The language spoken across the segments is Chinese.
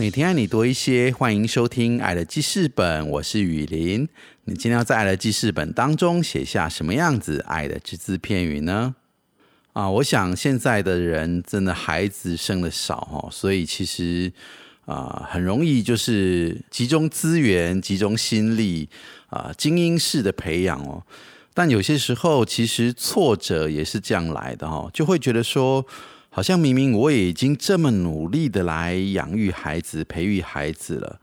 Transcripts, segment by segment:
每天爱你多一些，欢迎收听《爱的记事本》，我是雨林。你今天要在《爱的记事本》当中写下什么样子爱的只字片语呢？啊，我想现在的人真的孩子生的少哦，所以其实啊很容易就是集中资源、集中心力啊精英式的培养哦。但有些时候其实挫折也是这样来的哦，就会觉得说。好像明明我也已经这么努力的来养育孩子、培育孩子了，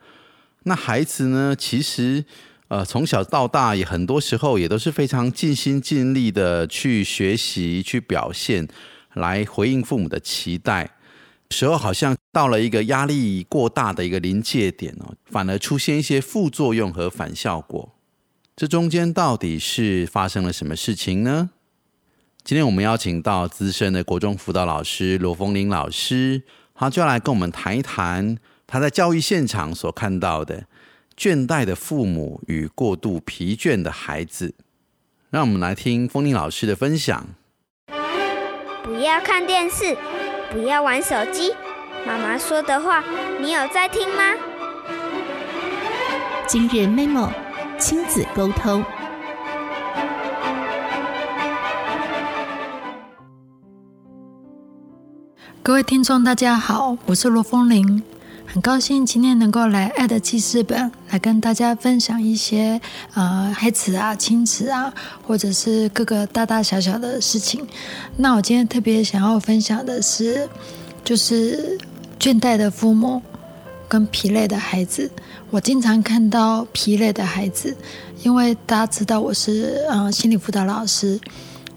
那孩子呢？其实呃，从小到大也很多时候也都是非常尽心尽力的去学习、去表现，来回应父母的期待。时候好像到了一个压力过大的一个临界点哦，反而出现一些副作用和反效果。这中间到底是发生了什么事情呢？今天我们邀请到资深的国中辅导老师罗峰林老师，他就要来跟我们谈一谈他在教育现场所看到的倦怠的父母与过度疲倦的孩子。让我们来听凤玲老师的分享。不要看电视，不要玩手机，妈妈说的话，你有在听吗？今日 memo 亲子沟通。各位听众，大家好，我是罗风玲，很高兴今天能够来爱的记事本来跟大家分享一些呃孩子啊、亲子啊，或者是各个大大小小的事情。那我今天特别想要分享的是，就是倦怠的父母跟疲累的孩子。我经常看到疲累的孩子，因为大家知道我是呃心理辅导老师，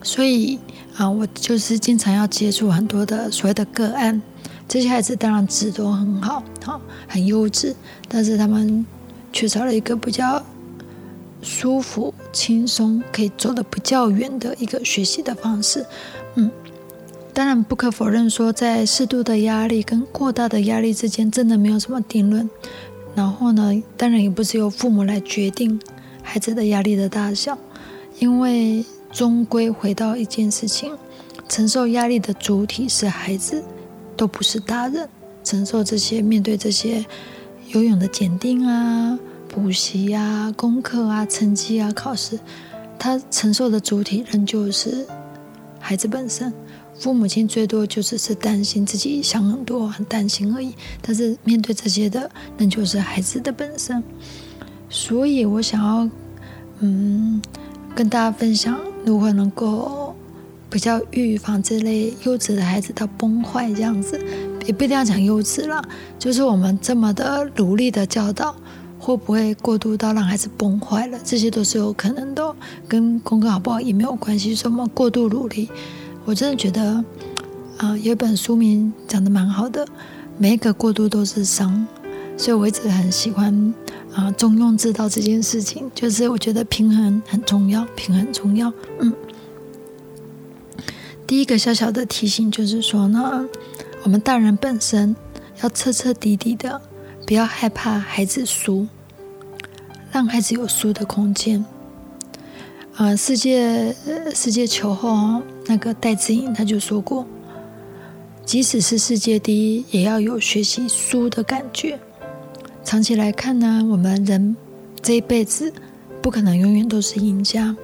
所以。啊，我就是经常要接触很多的所谓的个案，这些孩子当然质都很好，好很优质，但是他们缺少了一个比较舒服、轻松，可以走得比较远的一个学习的方式。嗯，当然不可否认说，在适度的压力跟过大的压力之间，真的没有什么定论。然后呢，当然也不是由父母来决定孩子的压力的大小，因为。终归回到一件事情，承受压力的主体是孩子，都不是大人。承受这些，面对这些游泳的检定啊、补习啊、功课啊、成绩啊、考试，他承受的主体仍旧是孩子本身。父母亲最多就只是担心自己想很多，很担心而已。但是面对这些的，仍旧是孩子的本身。所以我想要，嗯，跟大家分享。如何能够比较预防这类幼稚的孩子到崩坏这样子，也不一定要讲幼稚了，就是我们这么的努力的教导，会不会过度到让孩子崩坏了？这些都是有可能的，跟功课好不好也没有关系。什么过度努力，我真的觉得，啊，有一本书名讲的蛮好的，每一个过度都是伤，所以我一直很喜欢。啊，中庸之道这件事情，就是我觉得平衡很重要，平衡重要。嗯，第一个小小的提醒就是说呢，我们大人本身要彻彻底底的，不要害怕孩子输，让孩子有输的空间。啊，世界世界球后那个戴志颖他就说过，即使是世界第一，也要有学习输的感觉。长期来看呢，我们人这一辈子不可能永远都是赢家。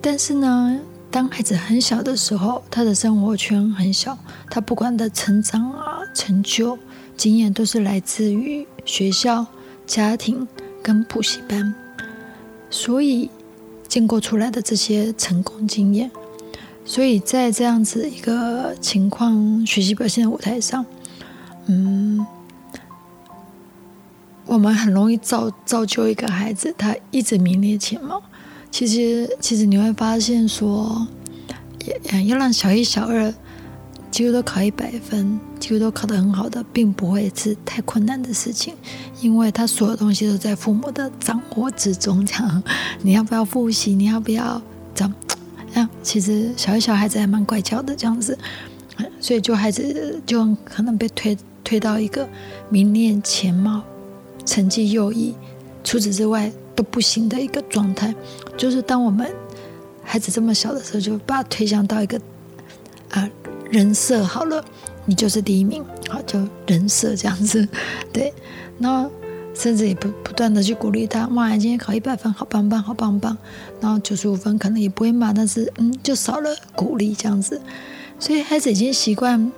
但是呢，当孩子很小的时候，他的生活圈很小，他不管的成长啊、成就、经验，都是来自于学校、家庭跟补习班，所以建构出来的这些成功经验。所以在这样子一个情况学习表现的舞台上，嗯。我们很容易造造就一个孩子，他一直名列前茅。其实，其实你会发现说，要要让小一、小二几乎都考一百分，几乎都考得很好的，并不会是太困难的事情，因为他所有东西都在父母的掌握之中。这样，你要不要复习？你要不要这样？啊，其实小一小孩子还蛮乖巧的这样子，所以就孩子就可能被推推到一个名列前茅、成绩优异，除此之外都不行的一个状态。就是当我们孩子这么小的时候，就把他推向到一个啊人设好了，你就是第一名，好就人设这样子，对，然后甚至也不不断的去鼓励他，哇，今天考一百分，好棒棒，好棒棒，然后九十五分可能也不会骂，但是嗯，就少了鼓励这样子，所以孩子已经习惯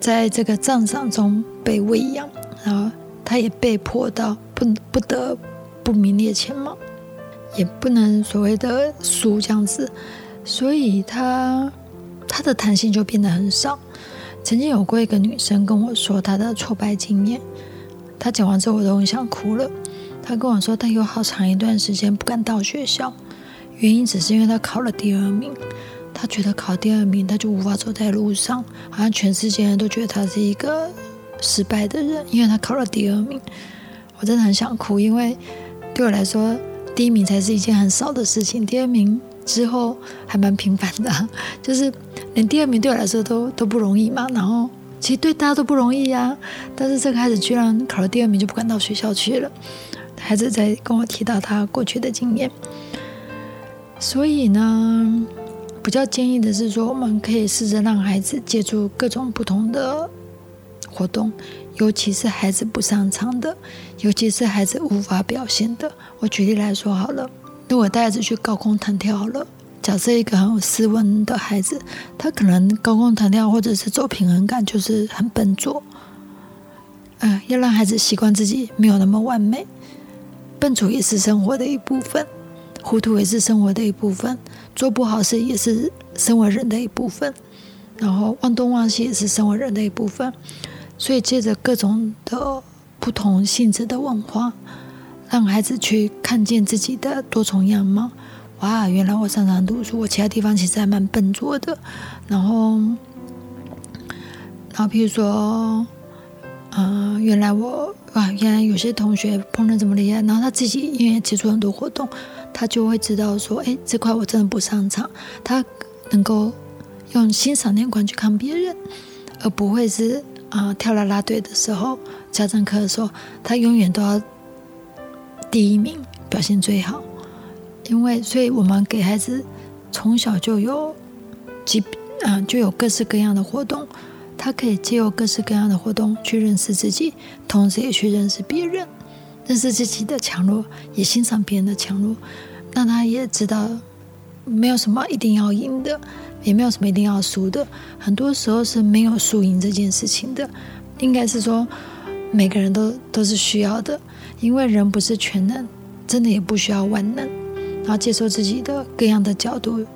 在这个赞赏中被喂养，然后他也被迫到不不得不名列前茅。也不能所谓的输这样子，所以他他的弹性就变得很少。曾经有过一个女生跟我说她的挫败经验，她讲完之后我都很想哭了。她跟我说她有好长一段时间不敢到学校，原因只是因为她考了第二名。她觉得考第二名，她就无法走在路上，好像全世界人都觉得她是一个失败的人，因为他考了第二名。我真的很想哭，因为对我来说。第一名才是一件很少的事情，第二名之后还蛮平凡的，就是连第二名对我来说都都不容易嘛。然后其实对大家都不容易呀，但是这个孩子居然考了第二名就不敢到学校去了。孩子在跟我提到他过去的经验，所以呢，比较建议的是说，我们可以试着让孩子借助各种不同的活动。尤其是孩子不擅长的，尤其是孩子无法表现的。我举例来说好了，如果带孩子去高空弹跳好了，假设一个很有斯文的孩子，他可能高空弹跳或者是走平衡感就是很笨拙。嗯，要让孩子习惯自己没有那么完美，笨拙也是生活的一部分，糊涂也是生活的一部分，做不好事也是身为人的一部分，然后忘东忘西也是身为人的一部分。所以，借着各种的不同性质的文化，让孩子去看见自己的多重样貌。哇，原来我擅长读书，我其他地方其实还蛮笨拙的。然后，然后，譬如说，啊，原来我哇，原来有些同学烹饪这么厉害。然后他自己因为接触很多活动，他就会知道说，哎，这块我真的不擅长。他能够用欣赏眼光去看别人，而不会是。啊，跳啦啦队的时候，家政课的时候，他永远都要第一名，表现最好。因为，所以我们给孩子从小就有几啊，就有各式各样的活动，他可以借由各式各样的活动去认识自己，同时也去认识别人，认识自己的强弱，也欣赏别人的强弱。那他也知道，没有什么一定要赢的。也没有什么一定要输的，很多时候是没有输赢这件事情的，应该是说每个人都都是需要的，因为人不是全能，真的也不需要万能，然后接受自己的各样的角度，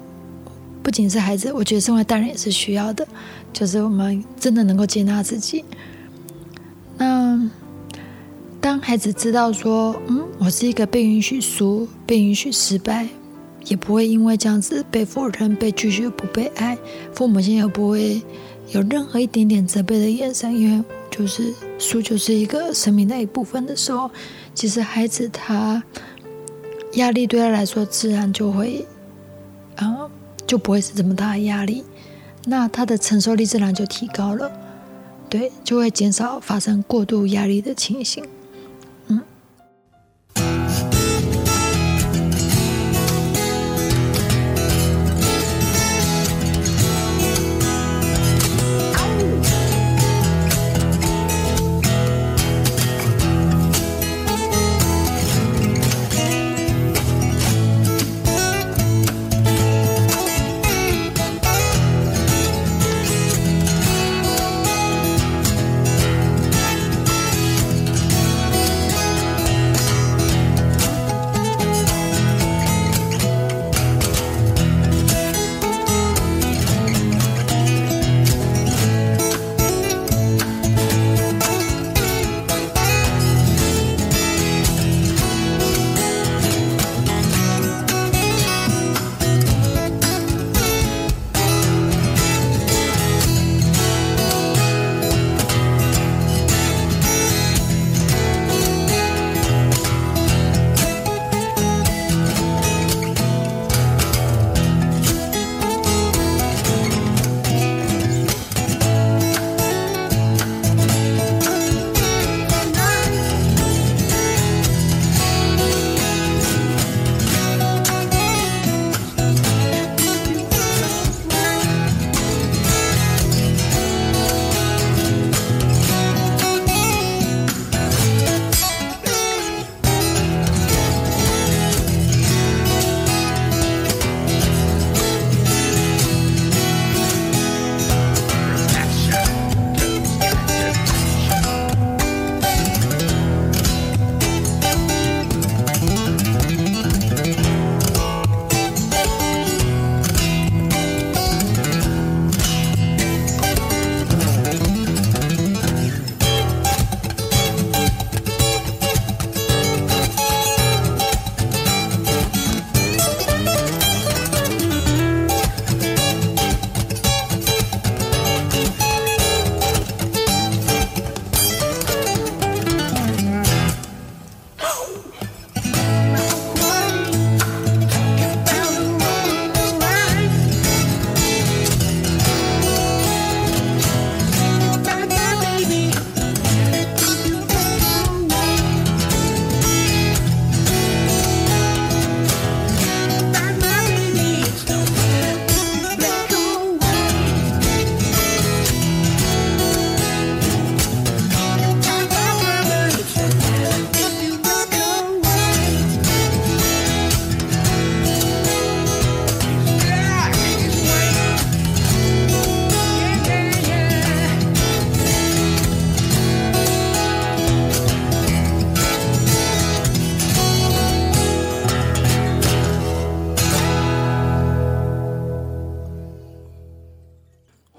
不仅是孩子，我觉得身为大人也是需要的，就是我们真的能够接纳自己。那当孩子知道说，嗯，我是一个被允许输、被允许失败。也不会因为这样子被否认、被拒绝、不被爱，父母亲也不会有任何一点点责备的眼神，因为就是输就是一个生命的一部分的时候，其实孩子他压力对他来说自然就会，啊，就不会是这么大的压力，那他的承受力自然就提高了，对，就会减少发生过度压力的情形。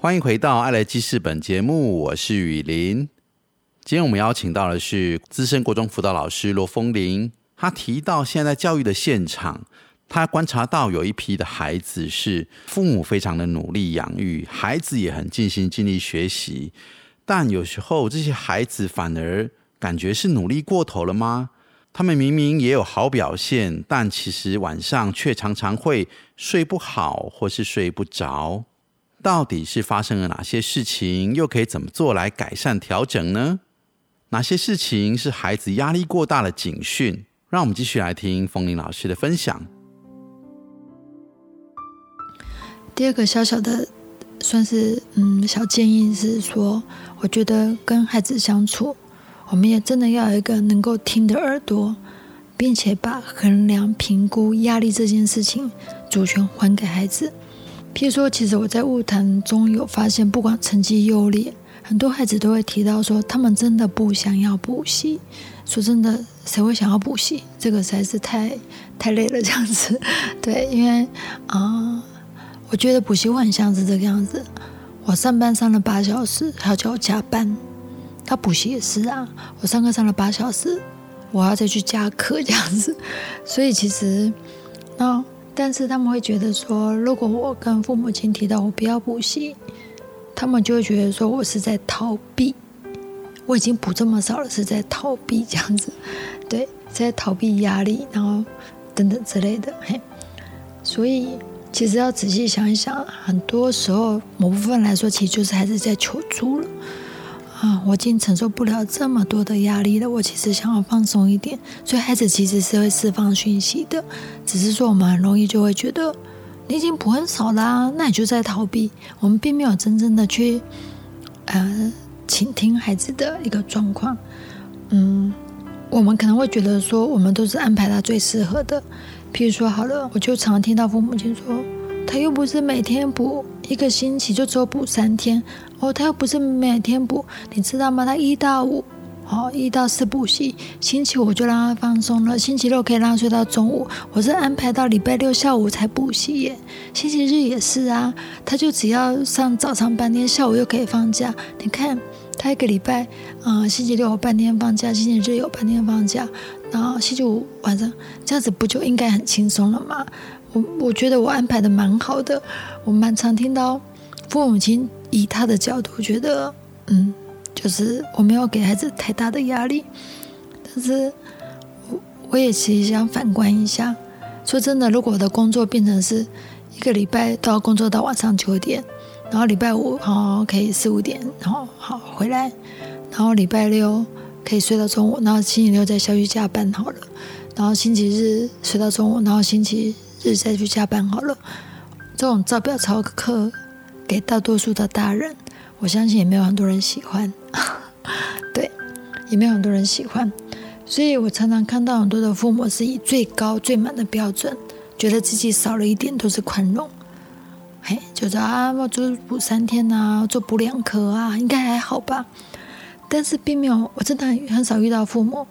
欢迎回到《爱来记事本》节目，我是雨林。今天我们邀请到的是资深国中辅导老师罗风林。他提到，现在教育的现场，他观察到有一批的孩子是父母非常的努力养育，孩子也很尽心尽力学习，但有时候这些孩子反而感觉是努力过头了吗？他们明明也有好表现，但其实晚上却常常会睡不好，或是睡不着。到底是发生了哪些事情？又可以怎么做来改善调整呢？哪些事情是孩子压力过大的警讯？让我们继续来听风铃老师的分享。第二个小小的算是嗯小建议是说，我觉得跟孩子相处。我们也真的要有一个能够听的耳朵，并且把衡量、评估压力这件事情主权还给孩子。譬如说，其实我在物谈中有发现，不管成绩优劣，很多孩子都会提到说，他们真的不想要补习。说真的，谁会想要补习？这个实在是太太累了，这样子。对，因为啊，我觉得补习很像是这个样子。我上班上了八小时，还要叫我加班。他补习也是啊，我上课上了八小时，我要再去加课这样子，所以其实，那但是他们会觉得说，如果我跟父母亲提到我不要补习，他们就会觉得说我是在逃避，我已经补这么少了，是在逃避 这样子，对，在逃避压力，然后等等之类的，嘿，所以其实要仔细想一想，很多时候某部分来说，其实就是还是在求助了。啊，我已经承受不了这么多的压力了。我其实想要放松一点，所以孩子其实是会释放讯息的，只是说我们很容易就会觉得你已经补很少啦，那你就在逃避。我们并没有真正的去呃倾听孩子的一个状况。嗯，我们可能会觉得说，我们都是安排他最适合的。譬如说，好了，我就常听到父母亲说，他又不是每天补。一个星期就只有补三天哦，他又不是每天补，你知道吗？他一到五，哦，一到四补习，星期五就让他放松了，星期六可以让他睡到中午。我是安排到礼拜六下午才补习耶，星期日也是啊，他就只要上早上半天，下午又可以放假。你看他一个礼拜，嗯，星期六有半天放假，星期日有半天放假，然后星期五晚上这样子不就应该很轻松了吗？我我觉得我安排的蛮好的，我蛮常听到父母亲以他的角度觉得，嗯，就是我没有给孩子太大的压力，但是我我也其实想反观一下，说真的，如果我的工作变成是一个礼拜都要工作到晚上九点，然后礼拜五好可以四五点，然后好回来，然后礼拜六可以睡到中午，然后星期六再下去加班好了，然后星期日睡到中午，然后星期。日再去加班好了，这种照表操课给大多数的大人，我相信也没有很多人喜欢，对，也没有很多人喜欢，所以我常常看到很多的父母是以最高最满的标准，觉得自己少了一点都是宽容，嘿，就说啊，我做补三天啊，做补两科啊，应该还好吧，但是并没有，我真的很少遇到父母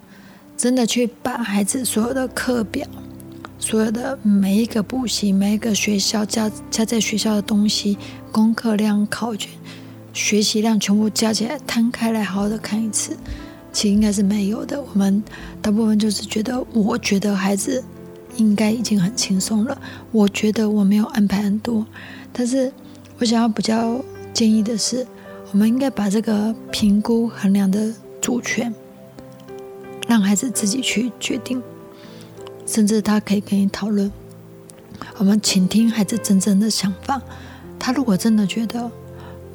真的去把孩子所有的课表。所有的每一个补习，每一个学校加加在学校的东西，功课量、考卷、学习量全部加起来摊开来，好好的看一次，其实应该是没有的。我们大部分就是觉得，我觉得孩子应该已经很轻松了，我觉得我没有安排很多。但是我想要比较建议的是，我们应该把这个评估衡量的主权，让孩子自己去决定。甚至他可以跟你讨论，我们倾听孩子真正的想法。他如果真的觉得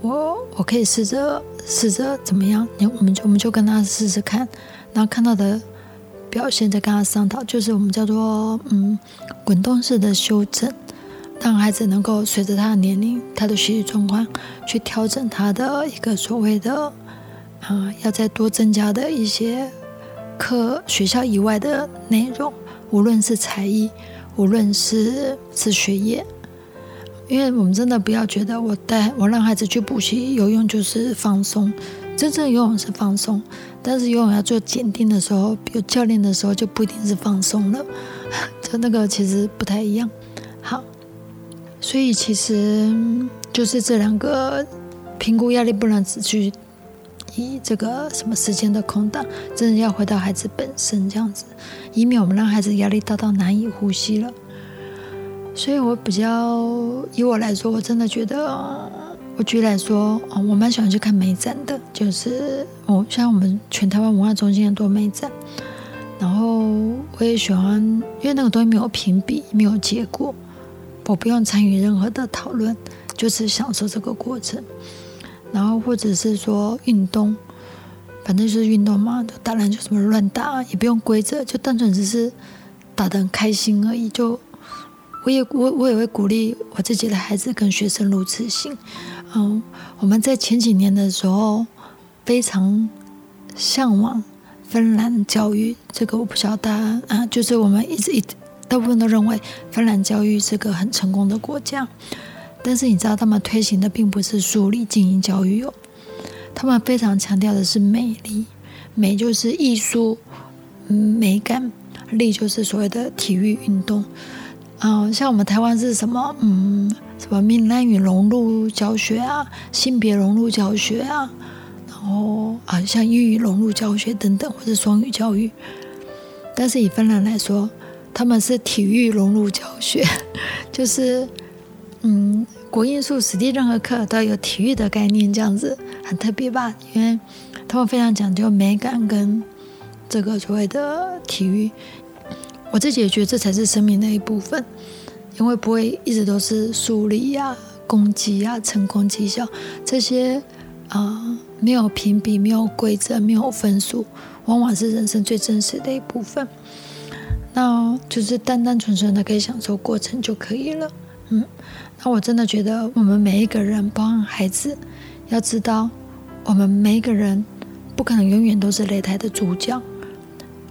我我可以试着试着怎么样，你我们就我们就跟他试试看，然后看到的表现再跟他商讨，就是我们叫做嗯滚动式的修正，让孩子能够随着他的年龄、他的学习状况去调整他的一个所谓的啊要再多增加的一些课学校以外的内容。无论是才艺，无论是是学业，因为我们真的不要觉得我带我让孩子去补习游泳就是放松，真正游泳是放松，但是游泳要做检定的时候，有教练的时候就不一定是放松了，就那个其实不太一样。好，所以其实就是这两个评估压力不能只去以这个什么时间的空档，真的要回到孩子本身这样子，以免我们让孩子压力大到难以呼吸了。所以我比较以我来说，我真的觉得，我举例来说，哦，我蛮喜欢去看美展的，就是哦，像我们全台湾文化中心很多美展，然后我也喜欢，因为那个东西没有评比，没有结果，我不用参与任何的讨论，就是享受这个过程。然后或者是说运动，反正就是运动嘛，就打篮球什么乱打，也不用规则，就单纯只是打得很开心而已，就。我也我我也会鼓励我自己的孩子跟学生如此行。嗯，我们在前几年的时候非常向往芬兰教育，这个我不晓得啊，就是我们一直一大部分都认为芬兰教育是个很成功的国家，但是你知道他们推行的并不是数理精英教育哦，他们非常强调的是美丽，美就是艺术，嗯，美感，力就是所谓的体育运动。嗯，像我们台湾是什么？嗯，什么闽南语融入教学啊，性别融入教学啊，然后啊，像英语融入教学等等，或者双语教育。但是以芬兰来说，他们是体育融入教学，就是嗯，国英数史地任何课都有体育的概念，这样子很特别吧？因为他们非常讲究美感跟这个所谓的体育。我自己也觉得这才是生命的一部分，因为不会一直都是树立呀、攻击呀、成功绩效这些啊，没有评比、没有规则、没有分数，往往是人生最真实的一部分。那就是单单纯纯的可以享受过程就可以了。嗯，那我真的觉得我们每一个人，包含孩子，要知道，我们每一个人不可能永远都是擂台的主角，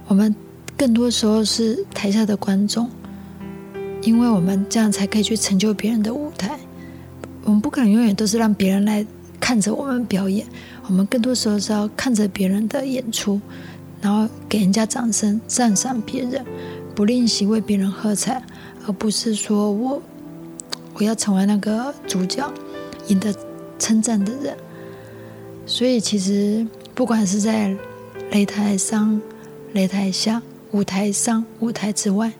我们。更多时候是台下的观众，因为我们这样才可以去成就别人的舞台。我们不可能永远都是让别人来看着我们表演，我们更多时候是要看着别人的演出，然后给人家掌声，赞赏别人，不吝惜为别人喝彩，而不是说我我要成为那个主角，赢得称赞的人。所以，其实不管是在擂台上、擂台下。舞台上、舞台之外，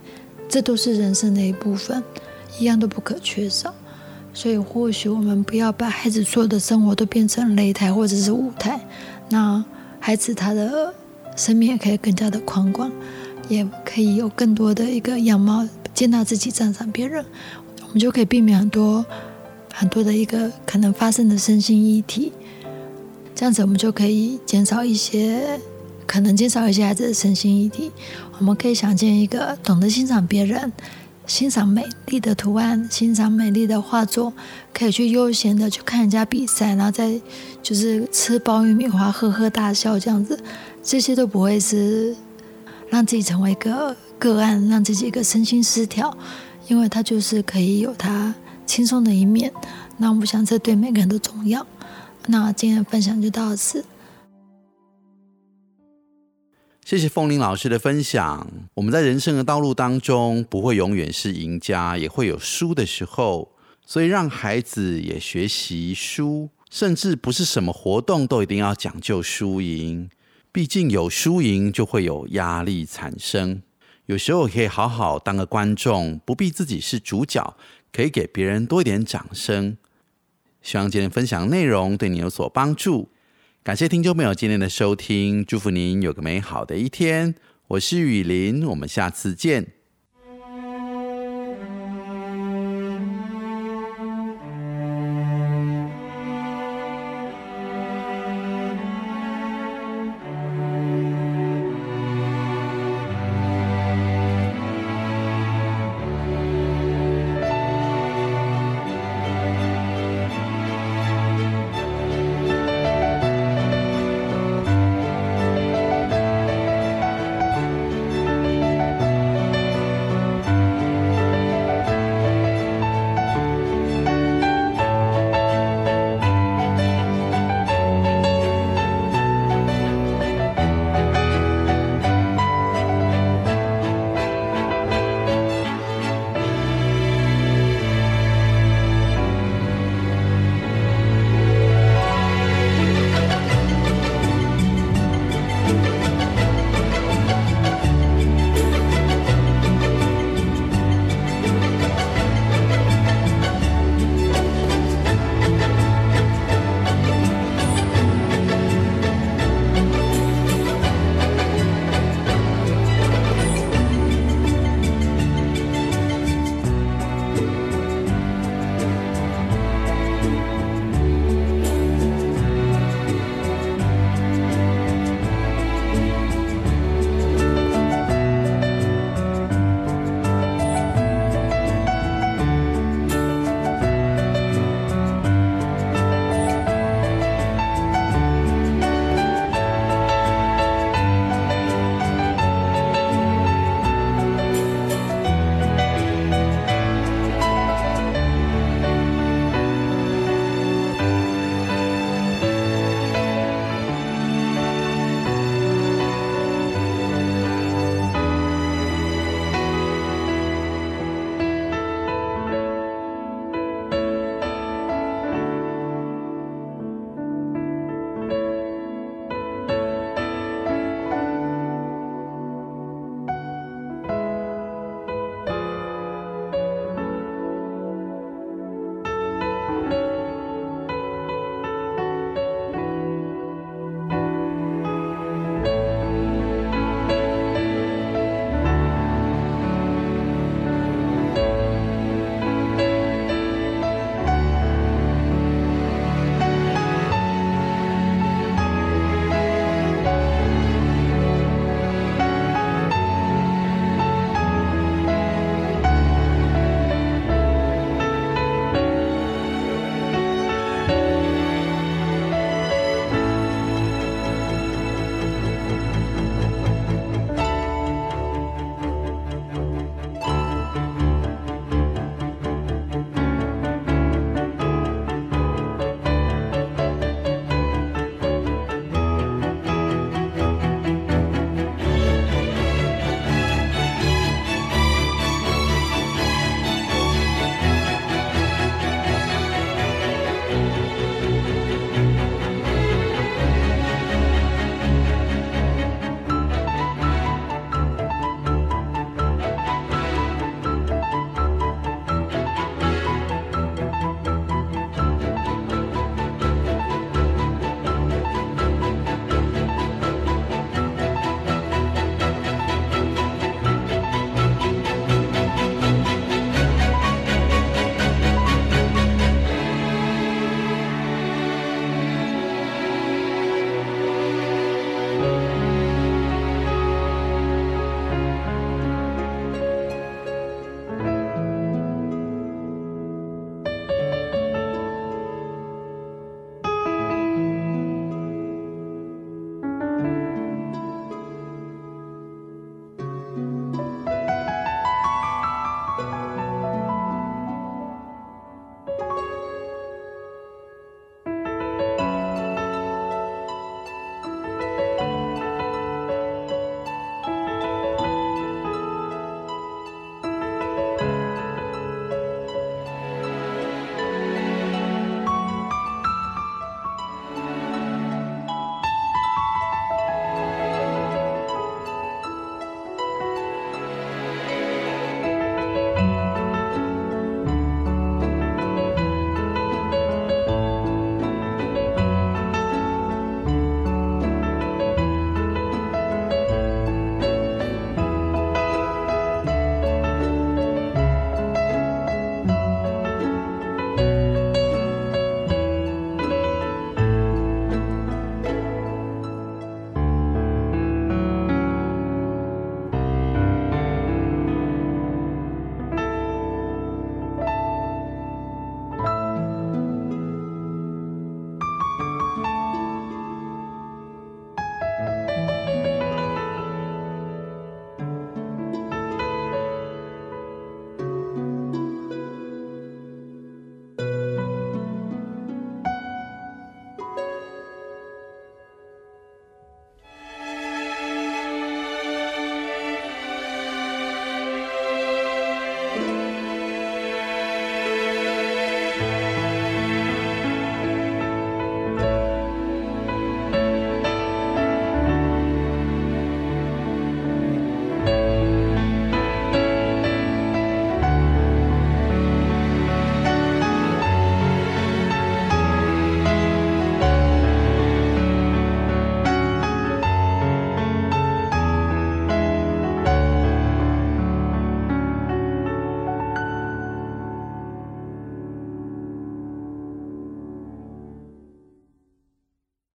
这都是人生的一部分，一样都不可缺少。所以，或许我们不要把孩子所有的生活都变成擂台或者是舞台，那孩子他的生命也可以更加的宽广，也可以有更多的一个样貌，接纳自己、赞赏别人，我们就可以避免很多很多的一个可能发生的身心议题。这样子，我们就可以减少一些。可能减少一些孩子的身心议题，我们可以想见一个懂得欣赏别人、欣赏美丽的图案、欣赏美丽的画作，可以去悠闲的去看人家比赛，然后再就是吃爆玉米花、呵呵大笑这样子，这些都不会是让自己成为一个个案，让自己一个身心失调，因为他就是可以有他轻松的一面。那我想这对每个人都重要。那今天的分享就到此。谢谢凤玲老师的分享。我们在人生的道路当中，不会永远是赢家，也会有输的时候。所以，让孩子也学习输，甚至不是什么活动都一定要讲究输赢。毕竟有输赢，就会有压力产生。有时候可以好好当个观众，不必自己是主角，可以给别人多一点掌声。希望今天分享内容对你有所帮助。感谢听众朋友今天的收听，祝福您有个美好的一天。我是雨林，我们下次见。